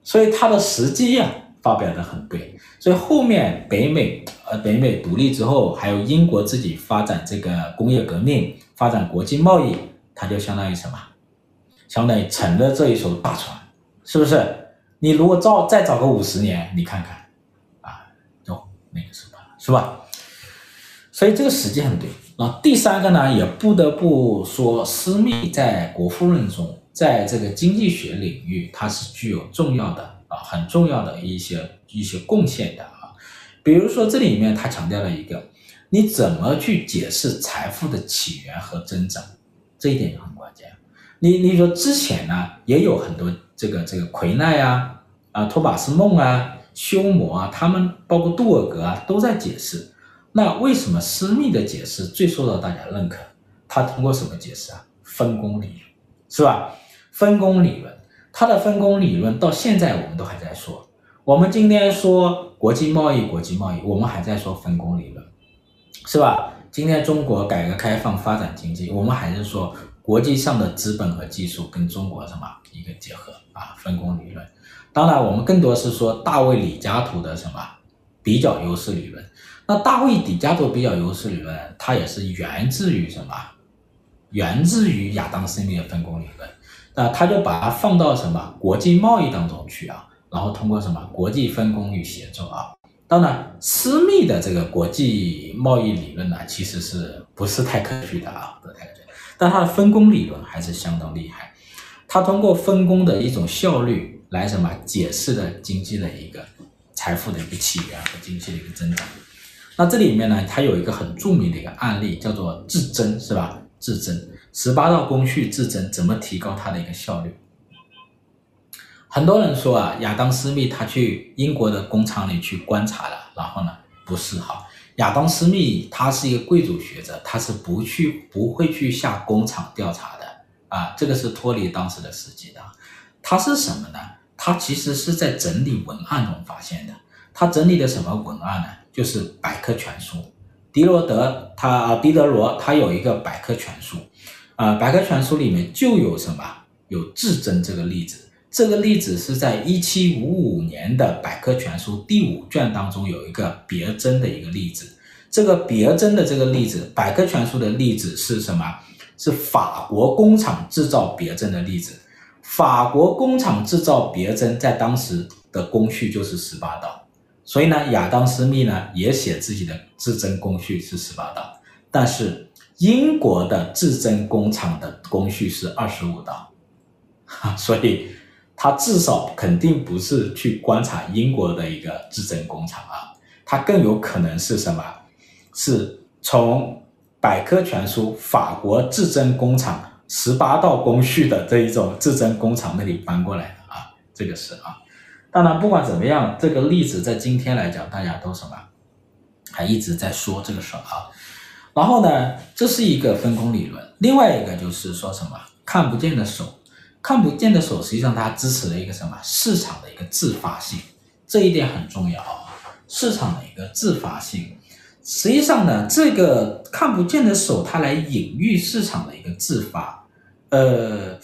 [SPEAKER 1] 所以它的时机啊发表的很对，所以后面北美呃北美独立之后，还有英国自己发展这个工业革命，发展国际贸易，它就相当于什么？相当于沉了这一艘大船，是不是？你如果造再早个五十年，你看看。啊，就那个什么，是吧？所以这个时间很对。那第三个呢，也不得不说，施密在《国富论》中，在这个经济学领域，它是具有重要的啊，很重要的一些一些贡献的啊。比如说这里面他强调了一个，你怎么去解释财富的起源和增长，这一点就很关键。你你说之前呢，也有很多这个这个奎奈啊啊，托马斯孟啊。休谟啊，他们包括杜尔格啊，都在解释。那为什么私密的解释最受到大家认可？他通过什么解释啊？分工理论。是吧？分工理论，它的分工理论到现在我们都还在说。我们今天说国际贸易，国际贸易，我们还在说分工理论，是吧？今天中国改革开放发展经济，我们还是说国际上的资本和技术跟中国什么一个结合啊？分工理论。当然，我们更多是说大卫李嘉图的什么比较优势理论。那大卫李嘉图比较优势理论，它也是源自于什么？源自于亚当·斯密的分工理论。那他就把它放到什么国际贸易当中去啊？然后通过什么国际分工与协作啊？当然，私密的这个国际贸易理论呢，其实是不是太科学的啊？不太科学，但它的分工理论还是相当厉害。它通过分工的一种效率来什么解释了经济的一个财富的一个起源和经济的一个增长。那这里面呢，它有一个很著名的一个案例，叫做制增，是吧？制增十八道工序制增怎么提高它的一个效率？很多人说啊，亚当·斯密他去英国的工厂里去观察了，然后呢，不是哈。亚当·斯密他是一个贵族学者，他是不去不会去下工厂调查的啊，这个是脱离当时的实际的。他是什么呢？他其实是在整理文案中发现的。他整理的什么文案呢？就是百科全书。狄罗德他，狄德罗他有一个百科全书啊，百科全书里面就有什么？有制增这个例子。这个例子是在一七五五年的百科全书第五卷当中有一个别针的一个例子。这个别针的这个例子，百科全书的例子是什么？是法国工厂制造别针的例子。法国工厂制造别针在当时的工序就是十八道，所以呢，亚当斯密呢也写自己的制增工序是十八道，但是英国的制增工厂的工序是二十五道，所以。他至少肯定不是去观察英国的一个制增工厂啊，他更有可能是什么？是从百科全书法国制增工厂十八道工序的这一种制增工厂那里搬过来的啊，这个是啊。当然，不管怎么样，这个例子在今天来讲，大家都什么？还一直在说这个事儿啊。然后呢，这是一个分工理论，另外一个就是说什么？看不见的手。看不见的手，实际上它支持了一个什么市场的一个自发性，这一点很重要啊。市场的一个自发性，实际上呢，这个看不见的手，它来隐喻市场的一个自发。呃，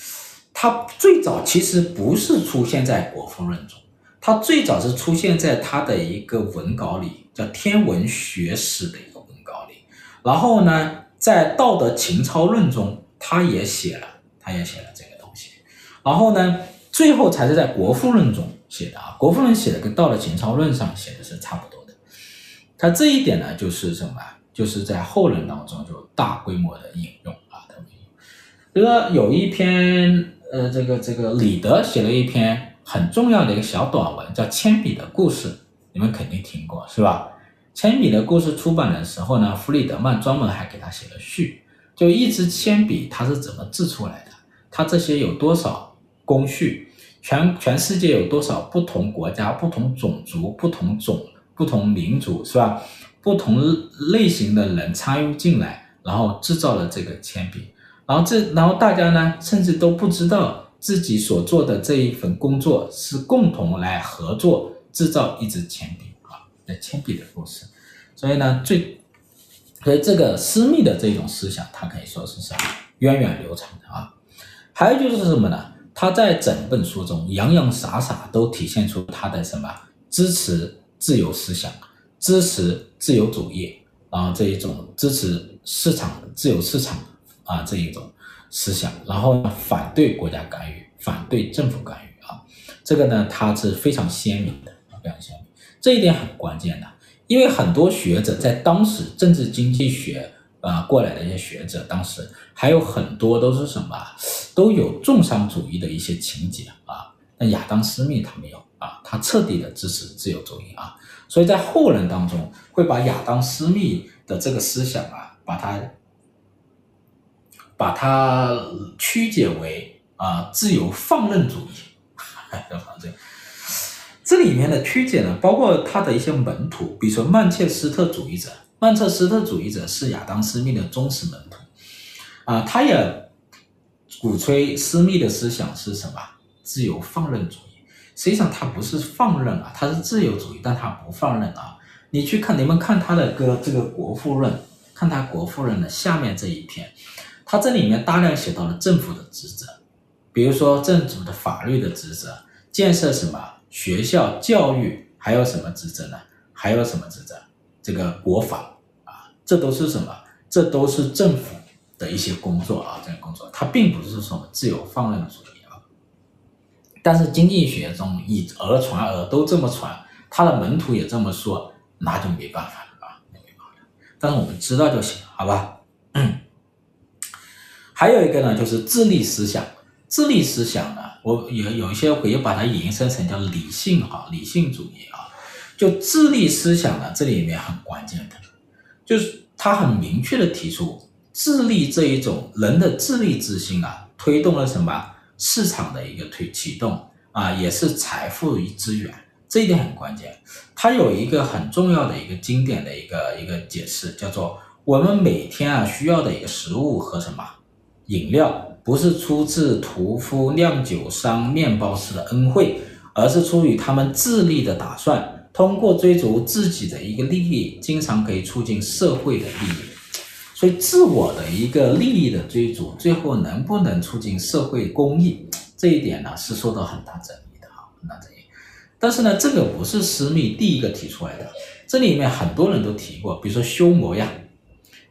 [SPEAKER 1] 它最早其实不是出现在《国富论》中，它最早是出现在它的一个文稿里，叫《天文学史》的。然后呢，在《道德情操论》中，他也写了，他也写了这个东西。然后呢，最后才是在《国富论》中写的啊，《国富论》写的跟《道德情操论》上写的是差不多的。他这一点呢，就是什么？就是在后人当中就大规模的引用啊，特别引用。比如说有一篇，呃，这个这个李德写了一篇很重要的一个小短文，叫《铅笔的故事》，你们肯定听过是吧？《铅笔的故事》出版的时候呢，弗里德曼专门还给他写了序，就一支铅笔它是怎么制出来的，它这些有多少？工序，全全世界有多少不同国家、不同种族、不同种、不同民族，是吧？不同类型的人参与进来，然后制造了这个铅笔，然后这，然后大家呢，甚至都不知道自己所做的这一份工作是共同来合作制造一支铅笔。啊，那铅笔的故事。所以呢，最，所以这个私密的这种思想，它可以说是什么？源远流长的啊。还有就是什么呢？他在整本书中洋洋洒洒都体现出他的什么支持自由思想、支持自由主义啊这一种支持市场自由市场啊这一种思想，然后呢反对国家干预、反对政府干预啊，这个呢他是非常鲜明的啊，非常鲜明，这一点很关键的，因为很多学者在当时政治经济学。啊，过来的一些学者，当时还有很多都是什么，都有重商主义的一些情节啊。那亚当·斯密他没有啊，他彻底的支持自由主义啊。所以在后人当中，会把亚当·斯密的这个思想啊，把它把它曲解为啊自由放任主义。这 这里面的曲解呢，包括他的一些门徒，比如说曼彻斯特主义者。曼彻斯特主义者是亚当·斯密的忠实门徒，啊，他也鼓吹私密的思想是什么？自由放任主义。实际上他不是放任啊，他是自由主义，但他不放任啊。你去看，你们看他的歌，这个《国富论》，看他《国富论》的下面这一篇，他这里面大量写到了政府的职责，比如说政府的法律的职责，建设什么学校、教育，还有什么职责呢？还有什么职责？这个国防啊，这都是什么？这都是政府的一些工作啊，这个工作，它并不是说自由放任的主义啊。但是经济学中以讹传讹都这么传，他的门徒也这么说。那就没办法了啊，没办法。但是我们知道就行，好吧？嗯。还有一个呢，就是自立思想。自立思想呢，我有有一些我也把它引申成叫理性哈，理性主义啊。就自立思想呢，这里面很关键的，就是他很明确的提出，自立这一种人的自立之心啊，推动了什么市场的一个推启动啊，也是财富与资源。这一点很关键，它有一个很重要的一个经典的一个一个解释，叫做我们每天啊需要的一个食物和什么饮料，不是出自屠夫、酿酒商、面包师的恩惠，而是出于他们自立的打算，通过追逐自己的一个利益，经常可以促进社会的利益。所以，自我的一个利益的追逐，最后能不能促进社会公益，这一点呢是受到很大争议的哈，很大争议。但是呢，这个不是施密第一个提出来的，这里面很多人都提过，比如说休谟呀，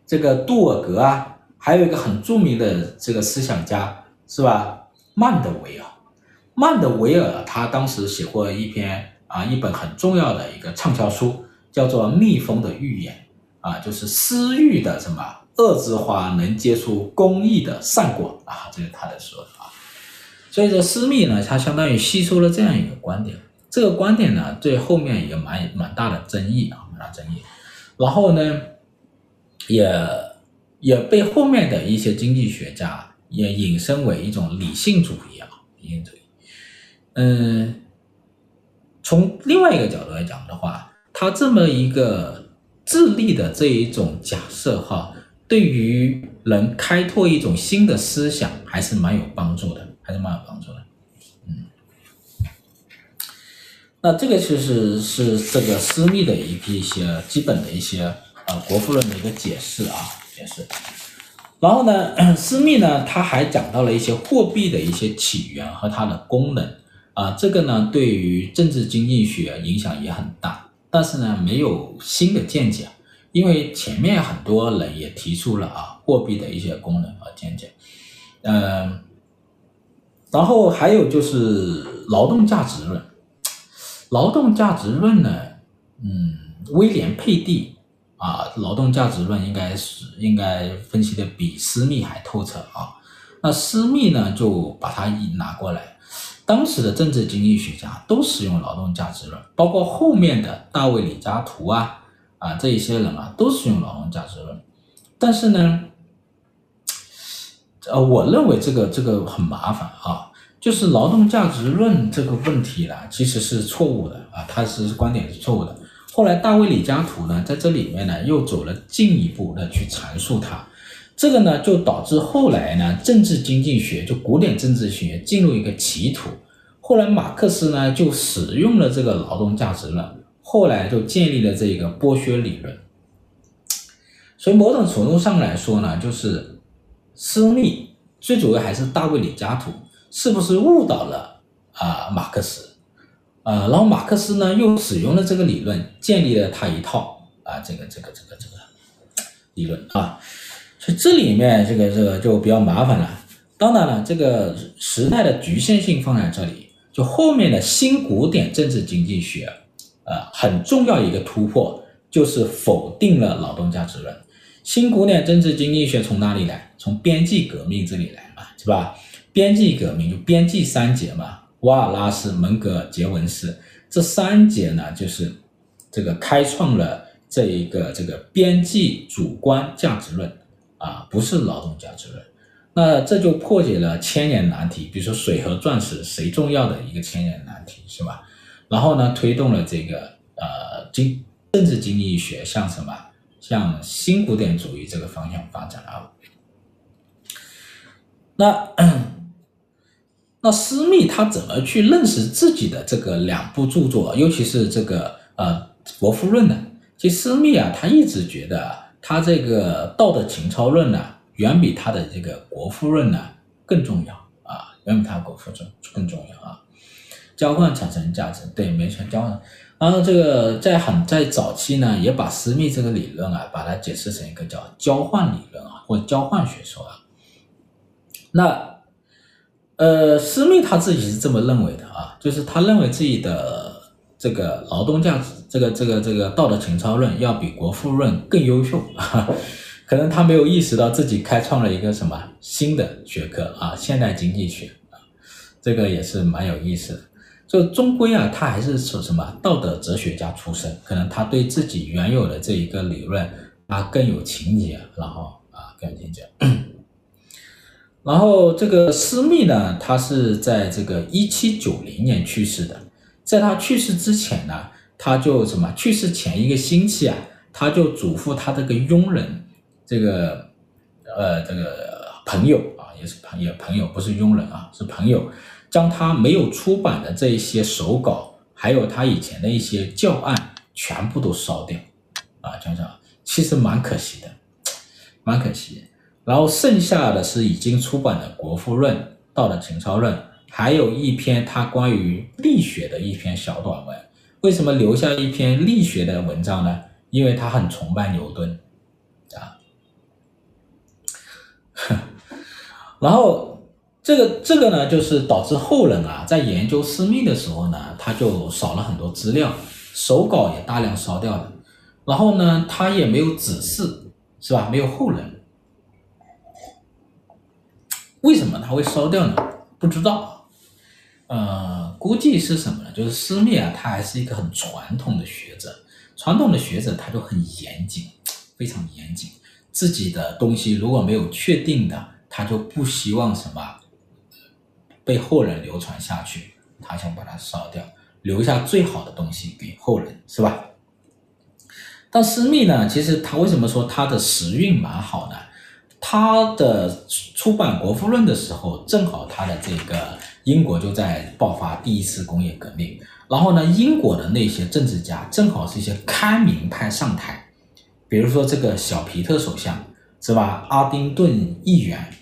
[SPEAKER 1] 这个杜尔格啊，还有一个很著名的这个思想家是吧？曼德维尔，曼德维尔他当时写过一篇啊，一本很重要的一个畅销书，叫做《蜜蜂的预言》啊，就是私欲的什么恶之花能结出公益的善果啊，这是他的说法。所以说私密呢，他相当于吸收了这样一个观点。这个观点呢，对后面也蛮蛮大的争议啊，蛮大争议。然后呢，也也被后面的一些经济学家也引申为一种理性主义啊，理性主义。嗯，从另外一个角度来讲的话，他这么一个自立的这一种假设哈，对于人开拓一种新的思想还是蛮有帮助的，还是蛮有帮助的。嗯那这个其实是这个私密的一一些基本的一些呃国富论的一个解释啊也是，然后呢，施密呢他还讲到了一些货币的一些起源和它的功能。啊，这个呢对于政治经济学影响也很大，但是呢没有新的见解，因为前面很多人也提出了啊货币的一些功能和见解，嗯，然后还有就是劳动价值论。劳动价值论呢，嗯，威廉佩蒂啊，劳动价值论应该是应该分析的比私密还透彻啊。那私密呢，就把它一拿过来，当时的政治经济学家都使用劳动价值论，包括后面的大卫李嘉图啊啊这一些人啊，都使用劳动价值论。但是呢，呃，我认为这个这个很麻烦啊。就是劳动价值论这个问题呢，其实是错误的啊，他是观点是错误的。后来大卫李嘉图呢，在这里面呢，又走了进一步的去阐述它，这个呢，就导致后来呢，政治经济学就古典政治学进入一个歧途。后来马克思呢，就使用了这个劳动价值论，后来就建立了这个剥削理论。所以某种程度上来说呢，就是私密最主要还是大卫李嘉图。是不是误导了啊马克思？呃，然后马克思呢又使用了这个理论，建立了他一套啊这个这个这个这个理论啊，所以这里面这个这个就比较麻烦了。当然了，这个时代的局限性放在这里，就后面的新古典政治经济学，呃，很重要一个突破就是否定了劳动价值论。新古典政治经济学从哪里来？从边际革命这里来嘛，是吧？边际革命就边际三杰嘛，瓦尔拉斯、门格、杰文斯这三杰呢，就是这个开创了这一个这个边际主观价值论啊，不是劳动价值论。那这就破解了千年难题，比如说水和钻石谁重要的一个千年难题，是吧？然后呢，推动了这个呃经政治经济学向什么向新古典主义这个方向发展啊。那那施密他怎么去认识自己的这个两部著作，尤其是这个呃《国富论》呢？其实施密啊，他一直觉得他这个《道德情操论》呢，远比他的这个《国富论》呢更重要啊，远比他《国富论》更重要啊。交换产生价值，对，没错，交换。然后这个在很在早期呢，也把私密这个理论啊，把它解释成一个叫交换理论啊，或交换学说啊。那呃，施密他自己是这么认为的啊，就是他认为自己的这个劳动价值，这个这个这个道德情操论要比国富论更优秀啊。可能他没有意识到自己开创了一个什么新的学科啊，现代经济学啊，这个也是蛮有意思的。就终归啊，他还是说什么道德哲学家出身，可能他对自己原有的这一个理论啊更有情结，然后啊更有情结。然后这个施密呢，他是在这个一七九零年去世的，在他去世之前呢，他就什么？去世前一个星期啊，他就嘱咐他这个佣人，这个呃这个朋友啊，也是朋友朋友，不是佣人啊，是朋友。将他没有出版的这一些手稿，还有他以前的一些教案，全部都烧掉，啊，想想其实蛮可惜的，蛮可惜。然后剩下的是已经出版的《国富论》《道德情操论》，还有一篇他关于力学的一篇小短文。为什么留下一篇力学的文章呢？因为他很崇拜牛顿，啊，然后。这个这个呢，就是导致后人啊，在研究施密的时候呢，他就少了很多资料，手稿也大量烧掉了，然后呢，他也没有子嗣，是吧？没有后人，为什么他会烧掉呢？不知道，呃，估计是什么呢？就是施密啊，他还是一个很传统的学者，传统的学者他就很严谨，非常严谨，自己的东西如果没有确定的，他就不希望什么。被后人流传下去，他想把它烧掉，留下最好的东西给后人，是吧？但施密呢，其实他为什么说他的时运蛮好呢？他的出版《国富论》的时候，正好他的这个英国就在爆发第一次工业革命，然后呢，英国的那些政治家正好是一些开明派上台，比如说这个小皮特首相，是吧？阿丁顿议员。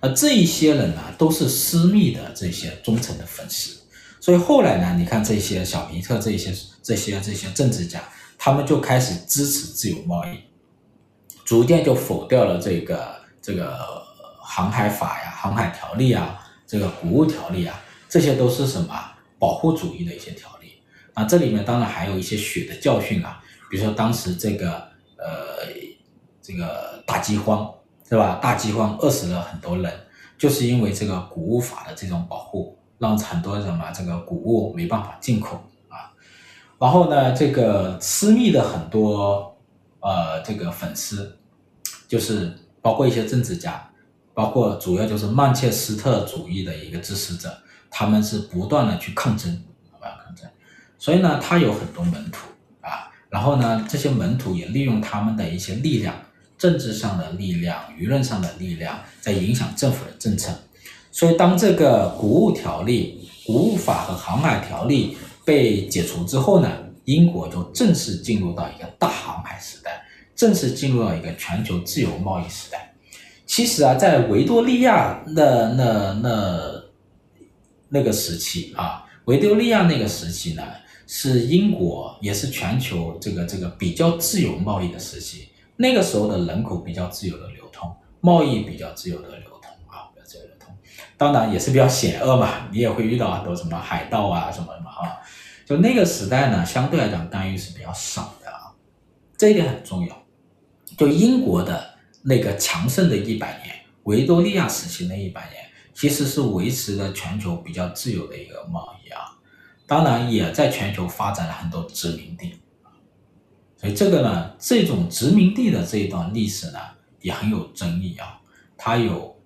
[SPEAKER 1] 而这一些人呢，都是私密的这些忠诚的粉丝，所以后来呢，你看这些小皮特这些这些这些政治家，他们就开始支持自由贸易，逐渐就否掉了这个这个航海法呀、航海条例啊、这个谷物条例啊，这些都是什么保护主义的一些条例。那这里面当然还有一些血的教训啊，比如说当时这个呃这个大饥荒。是吧？大饥荒饿死了很多人，就是因为这个谷物法的这种保护，让很多人嘛，这个谷物没办法进口啊。然后呢，这个私密的很多呃这个粉丝，就是包括一些政治家，包括主要就是曼彻斯特主义的一个支持者，他们是不断的去抗争，啊抗争。所以呢，他有很多门徒啊，然后呢，这些门徒也利用他们的一些力量。政治上的力量、舆论上的力量在影响政府的政策，所以当这个谷物条例、谷物法和航海条例被解除之后呢，英国就正式进入到一个大航海时代，正式进入到一个全球自由贸易时代。其实啊，在维多利亚那那那那个时期啊，维多利亚那个时期呢，是英国也是全球这个这个比较自由贸易的时期。那个时候的人口比较自由的流通，贸易比较自由的流通啊，比较自由流通，当然也是比较险恶嘛，你也会遇到很多什么海盗啊什么什么啊，就那个时代呢，相对来讲干预是比较少的啊，这一点很重要。就英国的那个强盛的一百年，维多利亚时期那一百年，其实是维持了全球比较自由的一个贸易啊，当然也在全球发展了很多殖民地。所以这个呢，这种殖民地的这一段历史呢，也很有争议啊。它有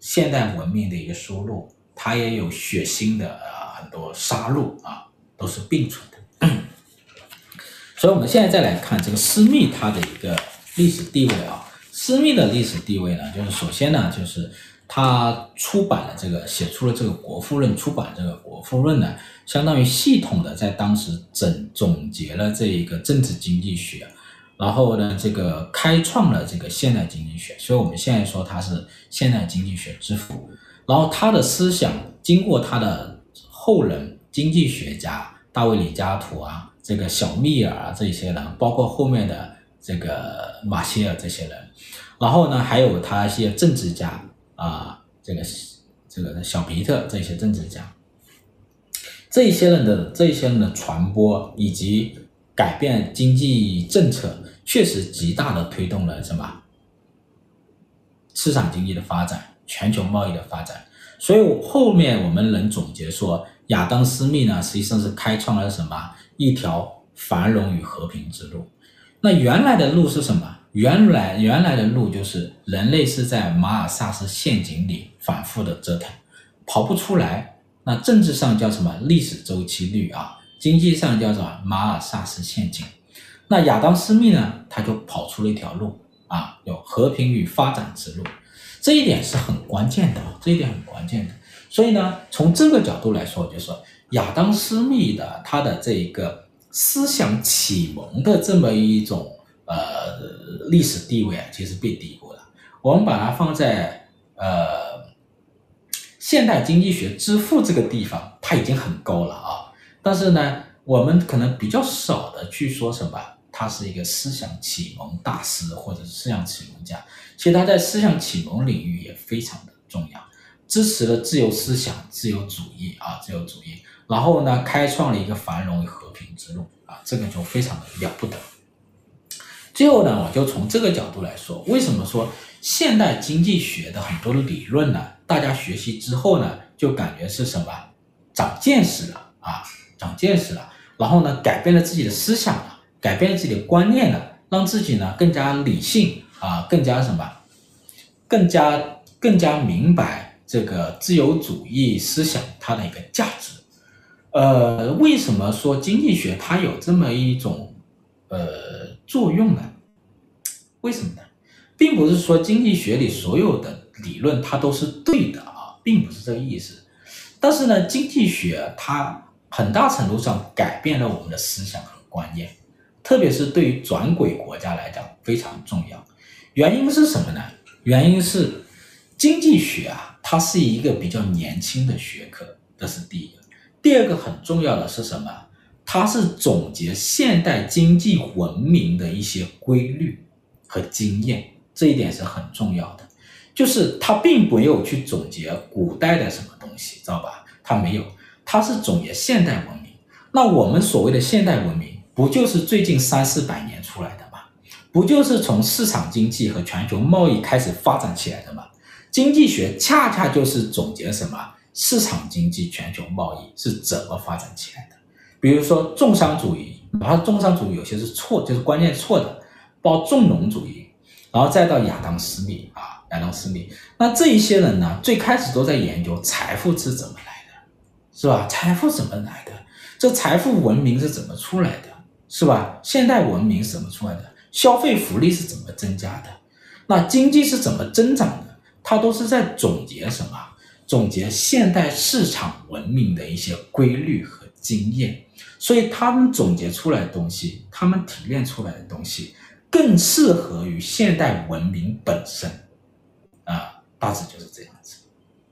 [SPEAKER 1] 现代文明的一个输入，它也有血腥的啊很多杀戮啊，都是并存的。所以，我们现在再来看这个私密他的一个历史地位啊。施密的历史地位呢，就是首先呢，就是他出版了这个，写出了这个《国富论》，出版这个《国富论》呢，相当于系统的在当时整总结了这一个政治经济学，然后呢，这个开创了这个现代经济学，所以我们现在说他是现代经济学之父。然后他的思想经过他的后人经济学家大卫李嘉图啊，这个小密尔啊这些人，包括后面的这个马歇尔这些人，然后呢，还有他一些政治家。啊，这个这个小皮特这些政治家，这些人的这些人的传播以及改变经济政策，确实极大的推动了什么市场经济的发展、全球贸易的发展。所以后面我们能总结说，亚当·斯密呢，实际上是开创了什么一条繁荣与和平之路。那原来的路是什么？原来原来的路就是人类是在马尔萨斯陷阱里反复的折腾，跑不出来。那政治上叫什么历史周期率啊？经济上叫什么马尔萨斯陷阱。那亚当斯密呢？他就跑出了一条路啊，有和平与发展之路。这一点是很关键的，这一点很关键的。所以呢，从这个角度来说，就是说亚当斯密的他的这一个思想启蒙的这么一种。呃，历史地位啊，其实被低估了。我们把它放在呃现代经济学之父这个地方，它已经很高了啊。但是呢，我们可能比较少的去说什么，他是一个思想启蒙大师或者是思想启蒙家。其实他在思想启蒙领域也非常的重要，支持了自由思想、自由主义啊，自由主义。然后呢，开创了一个繁荣和平之路啊，这个就非常的了不得。最后呢，我就从这个角度来说，为什么说现代经济学的很多的理论呢？大家学习之后呢，就感觉是什么？长见识了啊，长见识了，然后呢，改变了自己的思想了，改变了自己的观念了，让自己呢更加理性啊，更加什么？更加更加明白这个自由主义思想它的一个价值。呃，为什么说经济学它有这么一种呃？作用呢？为什么呢？并不是说经济学里所有的理论它都是对的啊，并不是这个意思。但是呢，经济学它很大程度上改变了我们的思想和观念，特别是对于转轨国家来讲非常重要。原因是什么呢？原因是经济学啊，它是一个比较年轻的学科，这是第一。第二个很重要的是什么？它是总结现代经济文明的一些规律和经验，这一点是很重要的。就是它并没有去总结古代的什么东西，知道吧？它没有，它是总结现代文明。那我们所谓的现代文明，不就是最近三四百年出来的吗？不就是从市场经济和全球贸易开始发展起来的吗？经济学恰恰就是总结什么市场经济、全球贸易是怎么发展起来的。比如说重商主义，然后重商主义有些是错，就是观念错的，包括重农主义，然后再到亚当斯密啊，亚当斯密，那这一些人呢，最开始都在研究财富是怎么来的，是吧？财富怎么来的？这财富文明是怎么出来的，是吧？现代文明是怎么出来的？消费福利是怎么增加的？那经济是怎么增长的？它都是在总结什么？总结现代市场文明的一些规律和经验。所以他们总结出来的东西，他们提炼出来的东西，更适合于现代文明本身，啊，大致就是这样子，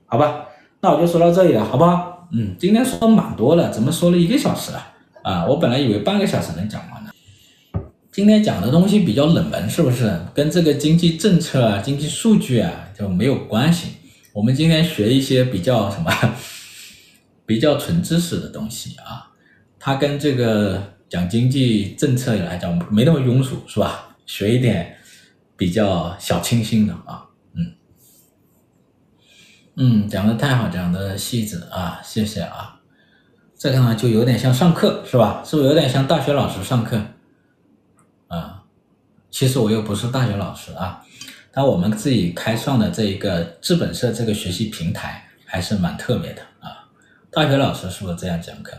[SPEAKER 1] 好吧？那我就说到这里了，好不好？嗯，今天说的蛮多了，怎么说了一个小时了？啊，我本来以为半个小时能讲完呢。今天讲的东西比较冷门，是不是？跟这个经济政策啊、经济数据啊就没有关系。我们今天学一些比较什么，比较纯知识的东西啊。它跟这个讲经济政策来讲没那么庸俗，是吧？学一点比较小清新的啊，嗯，嗯，讲的太好，讲的细致啊，谢谢啊。这个呢就有点像上课，是吧？是不是有点像大学老师上课？啊，其实我又不是大学老师啊，那我们自己开创的这一个资本社这个学习平台还是蛮特别的啊。大学老师是不是这样讲课？